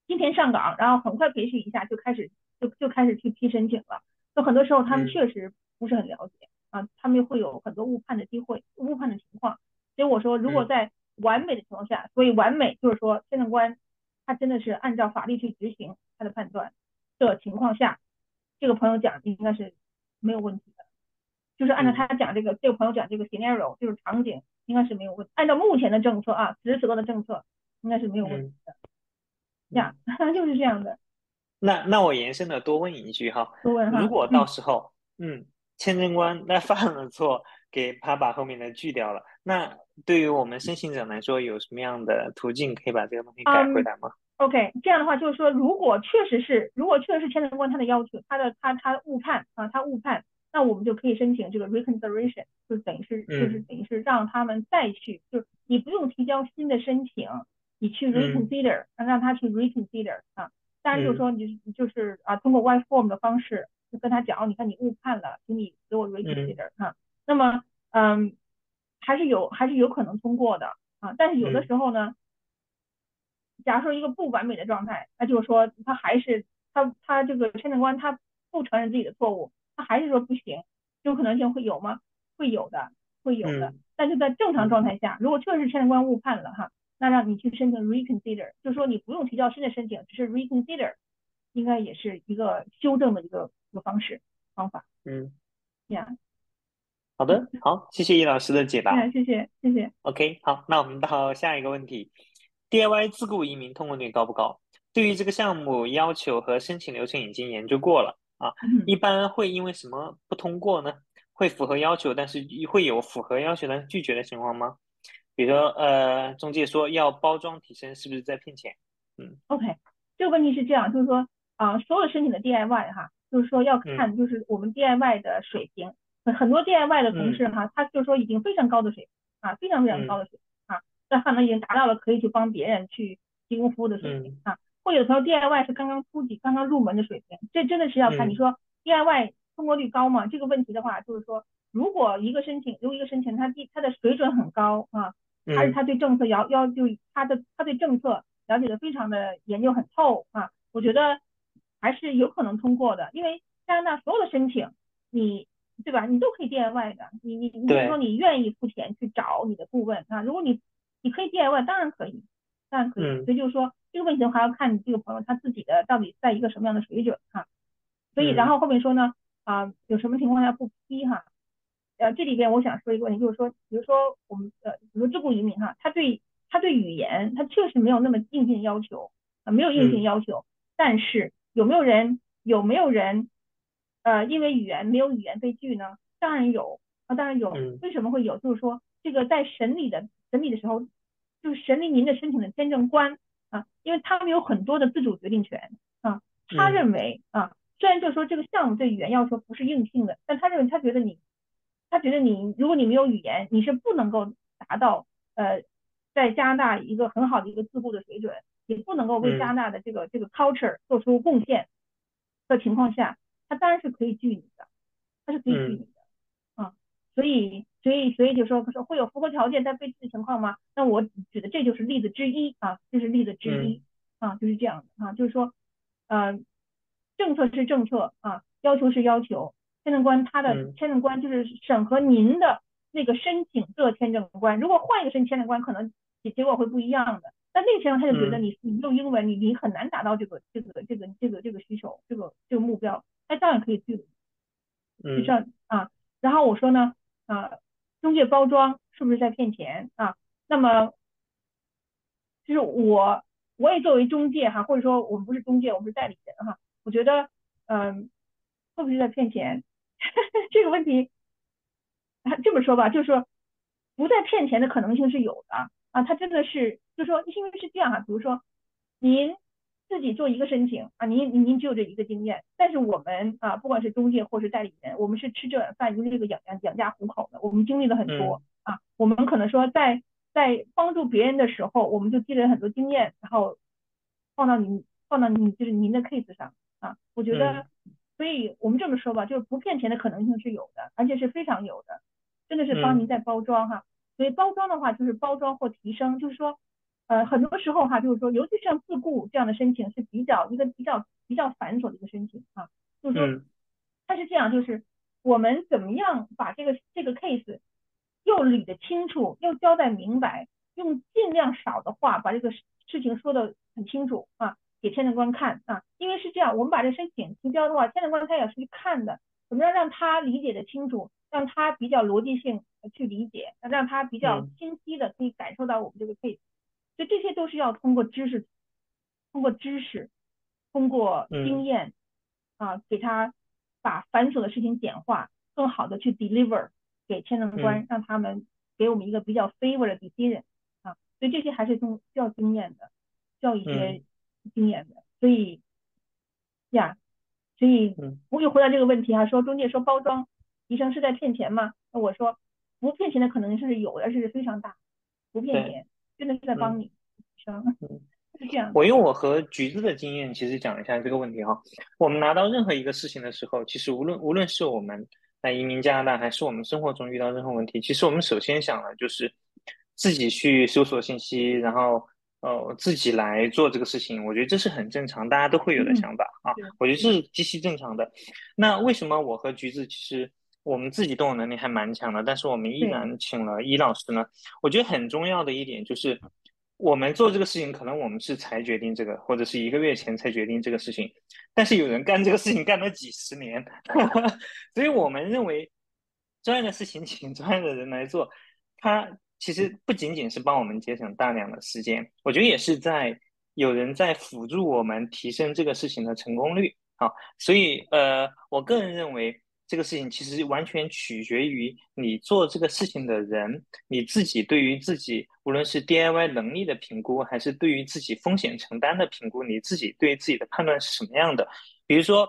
今天上岗，然后很快培训一下就开始就就开始去批申请了。就很多时候他们确实不是很了解啊，他们会有很多误判的机会、误判的情况。所以我说，如果在完美的情况下，所以完美就是说签证官他真的是按照法律去执行他的判断的情况下，这个朋友讲应该是没有问题的。就是按照他讲这个，这个朋友讲这个 scenario，就是场景，应该是没有问题。按照目前的政策啊，此时此刻的政策，应该是没有问题的。呀、嗯，就是这样的。那那我延伸的多问一句哈，多问哈。如果到时候，嗯，嗯签证官那犯了错，给他把后面的拒掉了，那对于我们申请者来说，有什么样的途径可以把这个东西改回来吗、嗯、？OK，这样的话就是说，如果确实是，如果确实是签证官他的要求，他的他他误判啊，他误判。那我们就可以申请这个 reconsideration，就等于是就是等于是让他们再去，就是你不用提交新的申请，你去 reconsider，、嗯、让他去 reconsider 啊。当然就是说你就是啊，通过 Y form 的方式就跟他讲，你看你误判了，请你给我 reconsider 嗯、啊。那么嗯，还是有还是有可能通过的啊。但是有的时候呢，假如说一个不完美的状态，那就是说他还是他他这个签证官他不承认自己的错误。他还是说不行，这种可能性会有吗？会有的，会有的。嗯、但是在正常状态下，如果确实是签证官误判了哈，那让你去申请 reconsider，就是说你不用提交新的申请，只是 reconsider，应该也是一个修正的一个一个方式方法。嗯，呀、yeah.，好的，好，谢谢易老师的解答。嗯，谢谢，谢谢。OK，好，那我们到下一个问题，DIY 自雇移民通过率高不高？对于这个项目要求和申请流程已经研究过了。啊，一般会因为什么不通过呢？会符合要求，但是会有符合要求但是拒绝的情况吗？比如说，呃，中介说要包装提升，是不是在骗钱？嗯，OK，这个问题是这样，就是说啊，所有申请的 DIY 哈，就是说要看就是我们 DIY 的水平，嗯、很多 DIY 的同事哈，他就是说已经非常高的水平啊，非常非常高的水平啊，那可能已经达到了可以去帮别人去提供服务的水平啊。或有的时候 DIY 是刚刚初级、刚刚入门的水平，这真的是要看。嗯你说 DIY 通过率高吗？这个问题的话，就是说，如果一个申请，如果一个申请他第他的水准很高啊，嗯而且他对政策要要就他的他对政策了解的非常的研究很透啊，我觉得还是有可能通过的。因为加拿大所有的申请，你对吧？你都可以 DIY 的。你你你是说你愿意付钱去找你的顾问啊？如果你你可以 DIY，当然可以，当然可以。嗯所以就是说。这个问题的话要看你这个朋友他自己的到底在一个什么样的水准哈、啊，所以然后后面说呢啊有什么情况下不批哈呃，这里边我想说一个问题，就是说，比如说我们呃，比如自雇移民哈，他对他对语言他确实没有那么硬性要求啊，没有硬性要求，但是有没有人有没有人呃，因为语言没有语言被拒呢？当然有啊，当然有，为什么会有？就是说这个在审理的审理的时候，就是审理您的申请的签证官啊，因为他们有很多的自主决定权啊，他认为啊，虽然就是说这个项目对语言要求不是硬性的，但他认为他觉得你。他觉得你，如果你没有语言，你是不能够达到呃，在加拿大一个很好的一个自雇的水准，也不能够为加拿大的这个这个 culture 做出贡献的情况下，他当然是可以拒你的，他是可以拒你的啊。所以，所以，所以就说说会有符合条件但被拒的情况吗？那我举的这就是例子之一啊，这是例子之一啊，就是这样的啊，就是说，呃，政策是政策啊，要求是要求。签证官他的签证官就是审核您的那个申请的签证官，如果换一个申请签证官，可能结结果会不一样的。但那个签证他就觉得你你用英文，你你很难达到这个这个这个这个这个需求，这个这个目标，他照样可以拒。嗯。像啊，然后我说呢啊，中介包装是不是在骗钱啊？那么就是我我也作为中介哈，或者说我们不是中介，我们是代理人哈，我觉得嗯，会不会在骗钱？这个问题，这么说吧，就是说不再骗钱的可能性是有的啊。他真的是，就是说，因为是这样哈，比如说您自己做一个申请啊，您您只有这一个经验，但是我们啊，不管是中介或是代理人，我们是吃这碗饭，为这个养养养家糊口的，我们经历了很多啊。我们可能说在在帮助别人的时候，我们就积累了很多经验，然后放到您放到你就是您的 case 上啊。我觉得。所以我们这么说吧，就是不骗钱的可能性是有的，而且是非常有的，真的是帮您在包装哈。所以包装的话，就是包装或提升，就是说，呃，很多时候哈，就是说，尤其像自雇这样的申请是比较一个比较比较繁琐的一个申请啊。就是说，它是这样，就是我们怎么样把这个这个 case 又理得清楚，又交代明白，用尽量少的话把这个事情说得很清楚啊。给签证官看。啊，因为是这样，我们把这申请提交的话，签证官他也是去看的，怎么样让他理解的清楚，让他比较逻辑性去理解，让他比较清晰的可以感受到我们这个 case，所以这些都是要通过知识，通过知识，通过经验啊，给他把繁琐的事情简化，更好的去 deliver 给签证官，让他们给我们一个比较 favor 的 decision 啊，所以这些还是需要经验的，需要一些。经验的，所以呀，所以我就回答这个问题啊，说中介说包装医生是在骗钱吗？那我说不骗钱的可能性是有的，是非常大，不骗钱真的是在帮你 是这样。我用我和橘子的经验，其实讲一下这个问题哈。我们拿到任何一个事情的时候，其实无论无论是我们来移民加拿大，还是我们生活中遇到任何问题，其实我们首先想的就是自己去搜索信息，然后。呃，自己来做这个事情，我觉得这是很正常，大家都会有的想法啊。我觉得这是极其正常的。那为什么我和橘子其实我们自己动手能力还蛮强的，但是我们依然请了伊老师呢？我觉得很重要的一点就是，我们做这个事情，可能我们是才决定这个，或者是一个月前才决定这个事情，但是有人干这个事情干了几十年，所以我们认为专业的事情请专业的人来做，他。其实不仅仅是帮我们节省大量的时间，我觉得也是在有人在辅助我们提升这个事情的成功率啊。所以呃，我个人认为这个事情其实完全取决于你做这个事情的人，你自己对于自己无论是 DIY 能力的评估，还是对于自己风险承担的评估，你自己对自己的判断是什么样的？比如说，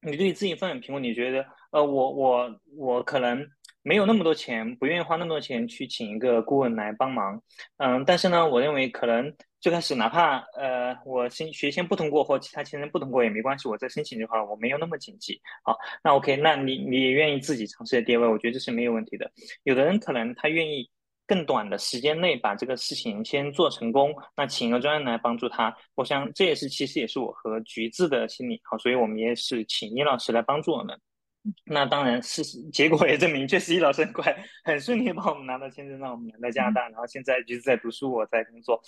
你对自己风险评估，你觉得呃，我我我可能。没有那么多钱，不愿意花那么多钱去请一个顾问来帮忙，嗯，但是呢，我认为可能最开始哪怕呃我先学先不通过或其他签证不通过也没关系，我再申请就好，我没有那么紧急。好，那 OK，那你你也愿意自己尝试的 DIY，我觉得这是没有问题的。有的人可能他愿意更短的时间内把这个事情先做成功，那请一个专人来帮助他，我想这也是其实也是我和橘子的心理。好，所以我们也是请倪老师来帮助我们。那当然，事 实结果也证明，确实一老师很快，很顺利帮我们拿到签证，让我们来到加拿大。然后现在就是在读书，我在工作，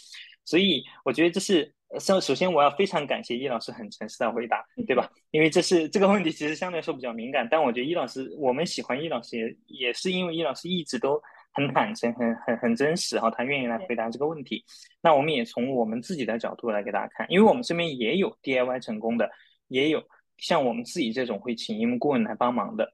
所以我觉得这是首首先我要非常感谢易老师很诚实的回答，对吧？因为这是这个问题其实相对来说比较敏感，但我觉得易老师我们喜欢易老师也也是因为易老师一直都很坦诚、很很很真实哈，他愿意来回答这个问题。那我们也从我们自己的角度来给大家看，因为我们身边也有 DIY 成功的，也有像我们自己这种会请顾问来帮忙的，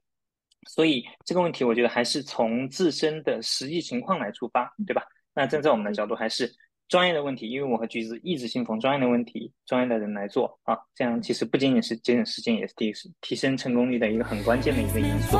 所以这个问题我觉得还是从自身的实际情况来出发，对吧？那站在我们的角度还是。专业的问题，因为我和橘子一直信奉专业的问题，专业的人来做啊，这样其实不仅仅是节省时间，也是提提升成功率的一个很关键的一个因素。